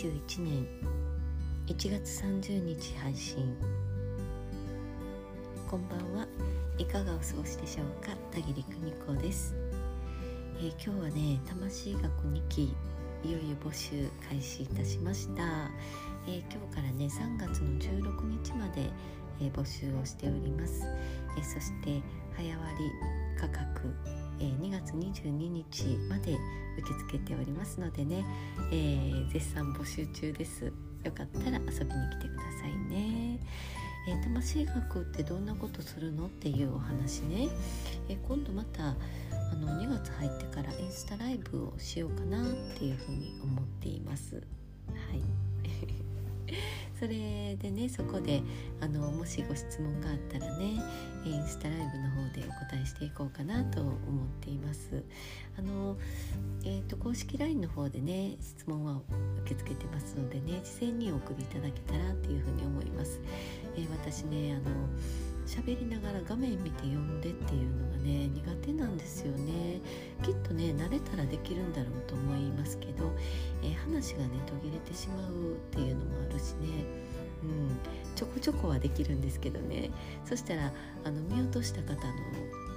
2021年。1月30日配信。こんばんは。いかがお過ごしでしょうか？田切久美子です、えー、今日はね魂学2期いよいよ募集開始いたしました、えー、今日からね3月の16日まで、えー、募集をしております、えそして早割価格え、2月22日まで受け付けておりますのでね、えー、絶賛募集中です。よかったら遊びに来てくださいね、えー、魂学ってどんなことするのっていうお話ね、え今度またあの2月入ってからインスタライブをしようかなっていうふうに思っています。はい。それでねそこであのもしご質問があったらねインスタライブの方でお答えしていこうかなと思っています。あの、えーと、公式 LINE の方でね質問は受け付けてますのでね事前にお送りいただけたらっていうふうに思います、えー、私ねあの喋りながら画面見て読んでっていうのがね苦手なんですよね。きっとね慣れたらできるんだろうと思いますけど、えー、話がね途切れてしまうっていうのもあるしね。うん、ちょこちょこはできるんですけどね。そしたらあの見落とした方の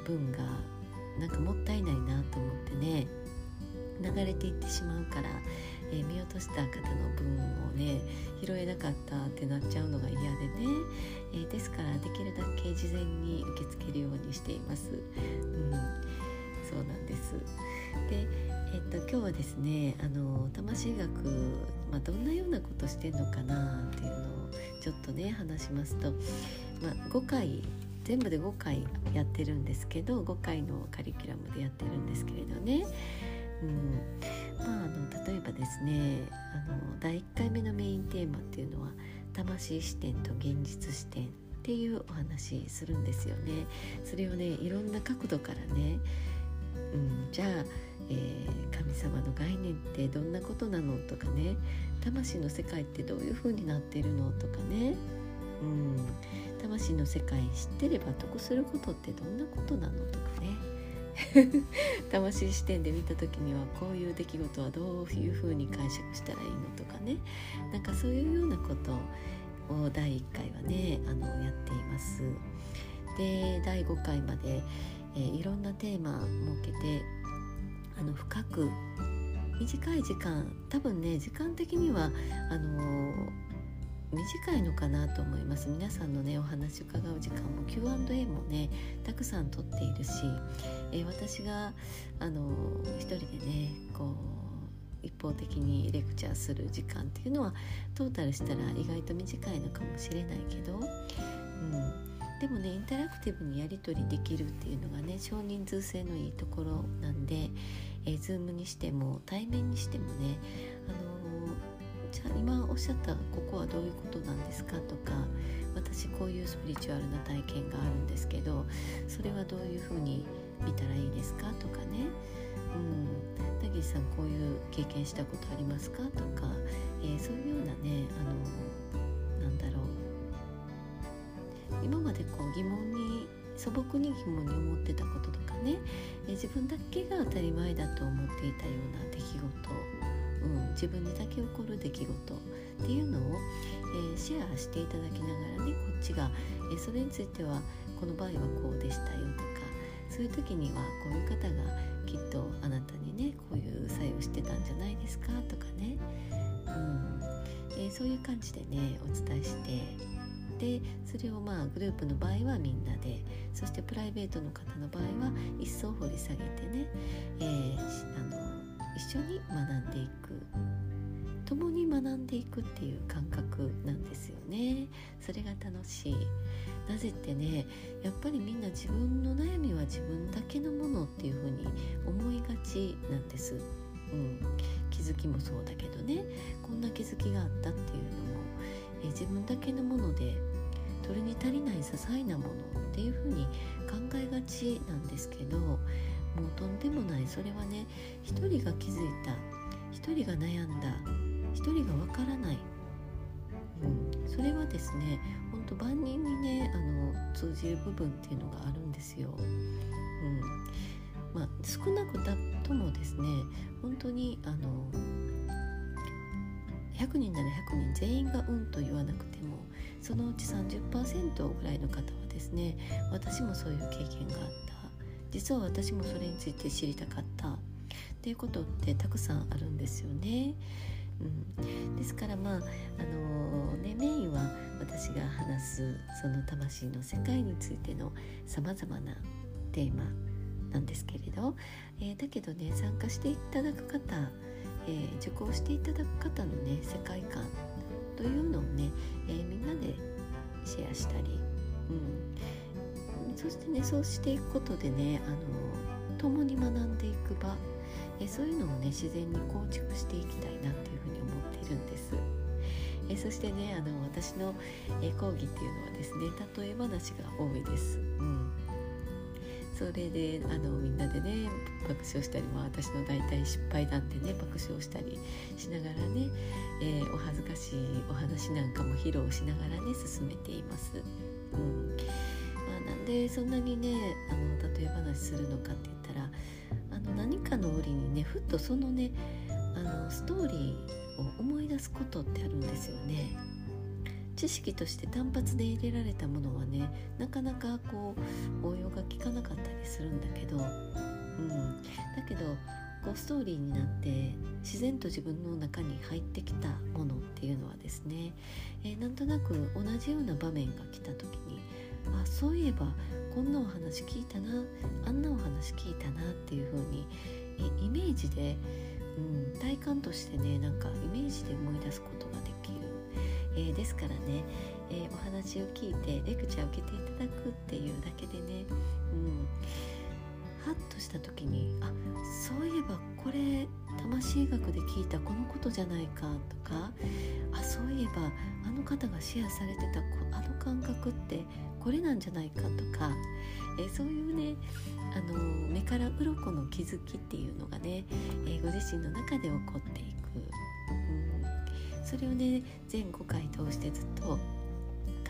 分がなんかもったいないなと思ってね流れていってしまうから、えー、見落とした方の分をね拾えなかったってなっちゃうのが嫌でね、えー、ですからできるだけ事前に受け付けるようにしています。うん、そうなんです。で、えっと、今日はですねあの魂学、まあ、どんなようなことしてんのかなっていうのをちょっとね話しますと、まあ、5回全部で5回やってるんですけど5回のカリキュラムでやってるんですけれどね。うん。まあ、あの例えばですねあの第1回目のメインテーマっていうのは魂視点と現実視点っていうお話するんですよね。それをねいろんな角度からね、うん、じゃあ、えー、神様の概念ってどんなことなのとかね魂の世界ってどういう風になってるのとかね、うん、魂の世界知ってれば得することってどんなことなのとかね 魂視点で見た時にはこういう出来事はどういうふうに解釈したらいいのとかねなんかそういうようなことを第1回はねあのやっています。で第5回まで、えー、いろんなテーマ設けてあの深く短い時間多分ね時間的にはあのー短いのかなと思います。皆さんのねお話伺う時間も Q&A もねたくさん取っているし、えー、私があの一人でねこう一方的にレクチャーする時間っていうのはトータルしたら意外と短いのかもしれないけど、うん、でもねインタラクティブにやり取りできるっていうのがね少人数制のいいところなんで、えー、Zoom にしても対面にしてもねあのゃ今おっしゃったここはどういうことなんですか？とか私こういうスピリチュアルな体験があるんですけどそれはどういうふうに見たらいいですか？とかね。うん田岸さんこういう経験したことありますか？とか、えー、そういうようなねあのなんだろう。今までこう疑問に素朴に疑問に思ってたこととかね、えー、自分だけが当たり前だと思っていたような出来事うん、自分にだけ起こる出来事っていうのを、えー、シェアしていただきながらねこっちが、えー、それについてはこの場合はこうでしたよとかそういう時にはこういう方がきっとあなたにねこういう作用してたんじゃないですかとかね、うん。えー、そういう感じでねお伝えしてでそれをまあグループの場合はみんなでそしてプライベートの方の場合は一層掘り下げてね、えー、あの一緒に学んでいく。共に学んでいくっていう感覚なんですよね。それが楽しい。なぜってねやっぱりみんな自分の悩みは自分だけのものっていうふうに思いがちなんです、うん、気づきもそうだけどね。こんな気づきがあったっていうのもえ自分だけのものでそれに足りない些細なものっていうふうに考えがちなんですけどもうとんでもない。それはね一人が気づいた。一人が悩んだ。一人がわからない、うん、それはですねほんと万人にねあの通じる部分っていうのがあるんですよ。うん。まあ、少なくともですね本当にあの100人なら100人全員が「うん」と言わなくてもそのうち30%ぐらいの方はですね私もそういう経験があった。実は私もそれについて知りたかった。っていうことってたくさんあるんですよね。うん、ですからまああのー、ねメインは私が話すその魂の世界についてのさまざまなテーマなんですけれど、えー、だけどね参加していただく方、えー、受講していただく方のね世界観というのをね、えみんなでシェアしたり、うん、そしてねそうしていくことでねあの共に学んでいく場えそういうのをね自然に構築していきたいなっていうふうに思っているんです。えそしてねあの私の、え講義っていうのはですね例え話が多いです。うんそれであのみんなでね爆笑したり、まあ、私の大体失敗談でね爆笑したりしながらね、えー、お恥ずかしいお話なんかも披露しながらね進めています。うんまあ、なんでそんなにねあの例え話するのかって言ったらあの何かの折にねふっとそのねあのストーリーを思い出すことってあるんですよね。知識として単発で入れられたものはねなかなかこう応用が効かなかったりするんだけど、うん、だけどこうストーリーになって自然と自分の中に入ってきたものっていうのはですね、えー、なんとなく同じような場面が来た時にあそういえばこんなお話聞いたなあんなお話聞いたなっていう風にイメージで、うん、体感としてねなんかイメージで思い出すことができる、えー、ですからね、えー、お話を聞いてレクチャーを受けていただくっていうだけでね、うん、ハッとした時にあそういえばこれ魂学で聞いたこのことじゃないかとかあそういえばあの方がシェアされてたあの感覚ってこれなんじゃないかとか、えそういうねあの目から鱗の気づきっていうのがね、えご自身の中で起こっていく、うん、それをね全5回通してずっと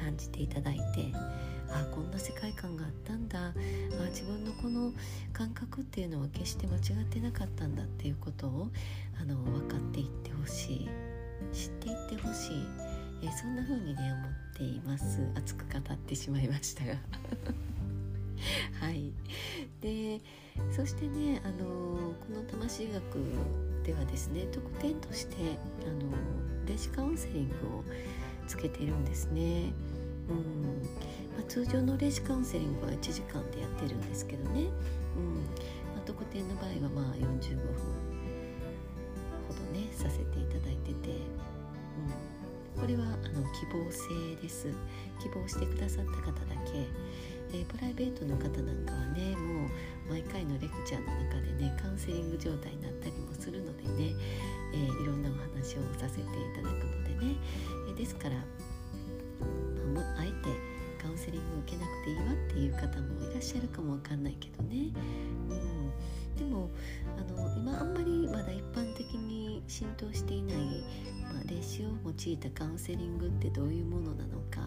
感じていただいてあこんな世界観があったんだ。あ自分のこの感覚っていうのは決して間違ってなかったんだっていうことをあの分かっていってほしい。知っていってほしい、えそんな風にね思っています。熱く語ってしまいましたが。はい。でそしてねあのこの魂学ではですね特典としてあの霊視カウンセリングをつけてるんですね。うん。まあ、通常の霊視カウンセリングは1時間でやってるんですけどね、うん。まあ、特典の場合はまあ45分ほどねさせていただいてて、うん、これはあの希望制です。希望してくださった方だけ、えー、プライベートの方なんかはねもう毎回のレクチャーの中でねカウンセリング状態になったりもするのでね、えー、いろんなお話をさせていただくのでね、ですからあえてカウンセリングを受けなくていいわっていう方もいらっしゃるかもわかんないけどね、うん、でもあの今あんまりまだ一般的に浸透していない、まあ、霊視を用いたカウンセリングってどういうものなのか、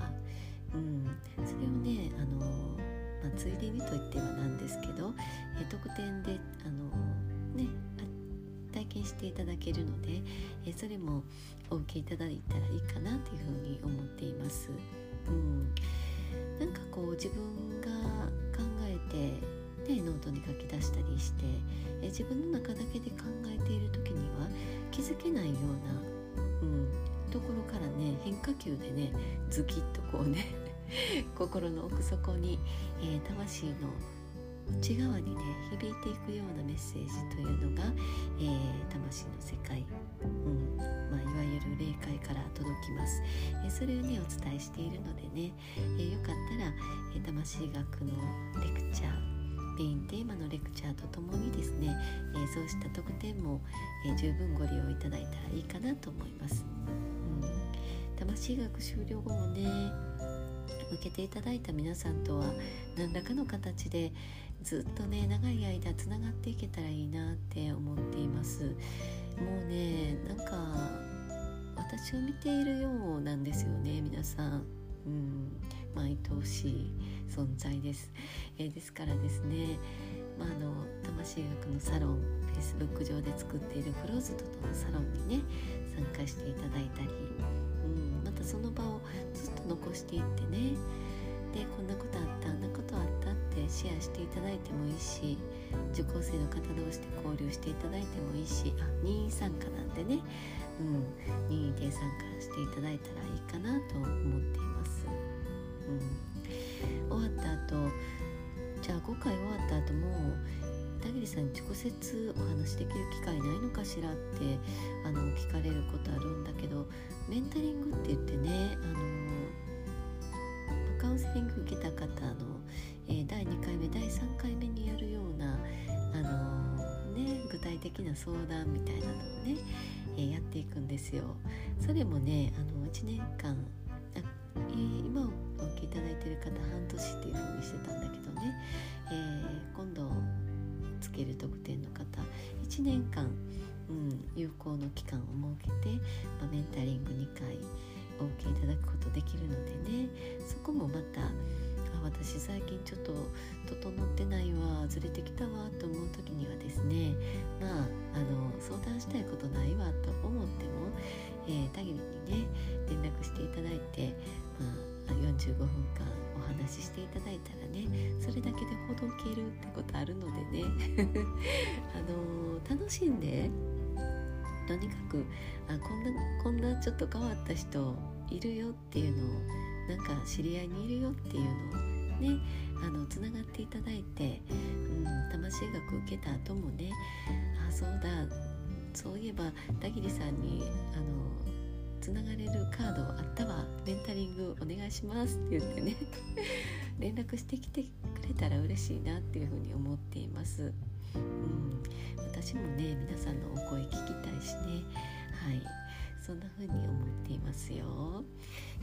うん、それをねあの、まあ、ついでにと言ってはなんですけど、え特典であのね体験していただけるので、えそれもお受けいただいたらいいかなというふうに思っています。うん、なんかこう自分が考えて、ね、ノートに書き出したりしてえ自分の中だけで考えている時には気づけないような、うん、ところからね変化球でねズキッとこうね 心の奥底に、えー、魂の内側にね響いていくようなメッセージというのが、えー、魂の世界、うんまあ、いわゆる霊界から届きます、えー、それをねお伝えしているのでね、えー、よかったら、え魂学のレクチャーメインテーマのレクチャーとともにですね、えそうした特典も、え十分ご利用いただいたらいいかなと思います、うん、魂学終了後もね受けていただいた皆さんとは何らかの形でずっとね長い間つながっていけたらいいなって思っています。もうねなんか私を見ているようなんですよね皆さん。うんまあ愛おしい存在です、えー、ですからですねまあ、あの魂学のサロン Facebook 上で作っているフローズドとのサロンにね参加していただいたり、うん、またその場をずっと残していってねでこんなことあったあんなことあったってシェアしていただいてもいいし受講生の方同士で交流していただいてもいいしあ任意参加なんでね、うん、任意で参加していただいたらいいかなと思っています。うん、終わった後じゃあ5回終わった後も田切さんに直接お話できる機会ないのかしらってあの聞かれることあるんだけどメンタリングって言ってねあのカウンセリング受けた方の、えー、第2回目第3回目にやるようなあのー、ね、具体的な相談みたいなのをね、えー、やっていくんですよ。それもねあの1年間あ、えー、今お受けいただいてる方半年っていう風にしてたんだけどね、え今度つける特典の方1年間、うん、有効の期間を設けて、まあ、メンタリング2回お受けいただくことできるのでね。そこもまたあ私最近ちょっと整ってないわずれてきたわと思う時にはですね。まああの相談したいことないわと思っても、えー、限りにね連絡していただいて、まあ、45分間お話ししていただいたらねそれだけでほどけるってことあるのでね。あの楽しんでとにかくあこんなこんなちょっと変わった人いるよっていうのをなんか知り合いにいるよっていうのをねあのつながっていただいて、うん、魂学受けた後もねあそうだそういえば田切さんにあのつながれるカードあったわメンタリングお願いしますって言ってね 連絡してきてくれたら嬉しいなっていうふうに思っています。うん、私もね皆さんのお声聞きたいしね。はい。そんな風に思っていますよ。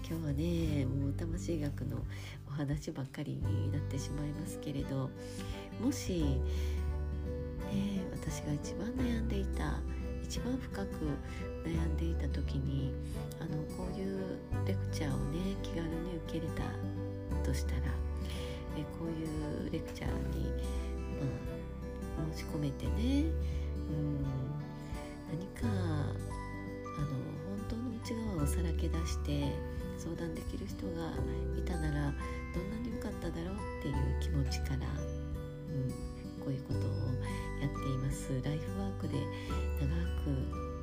今日はねもう魂学のお話ばっかりになってしまいますけれどもし、ね、私が一番悩んでいた一番深く悩んでいた時にあのこういうレクチャーをね気軽に受け入れたとしたらえこういうレクチャーに、まあ、申し込めてねうん何かあの本当の内側をさらけ出して相談できる人がいたならどんなに良かっただろうっていう気持ちから、うん、こういうことをやっていますライフワークで長く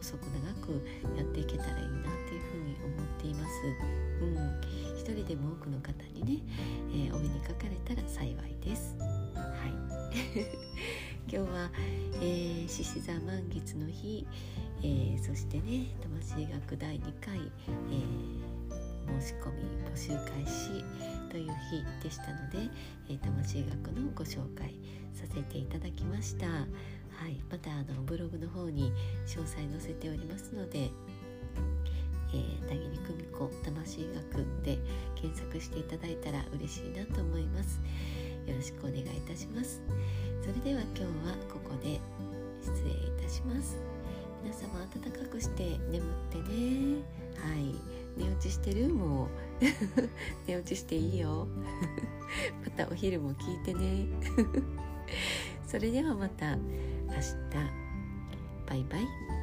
細く長くやっていけたらいいなっていうふうに思っています。うん、一人でも多くの方にね、えー、お目にかかれたら幸いです。今日は獅子座満月の日、えー、そしてね魂学第2回、えー、申し込み募集開始という日でしたので、え、魂学のご紹介させていただきました。はい、またあのブログの方に詳細載せておりますのでえー、田切久美子魂学で検索していただいたら嬉しいなと思いますしくお願いいたします。それでは今日はここで失礼いたします。皆様暖かくして眠ってね。はい。寝落ちしてる？もう。寝落ちしていいよ。またお昼も聞いてね。それではまた明日。バイバイ。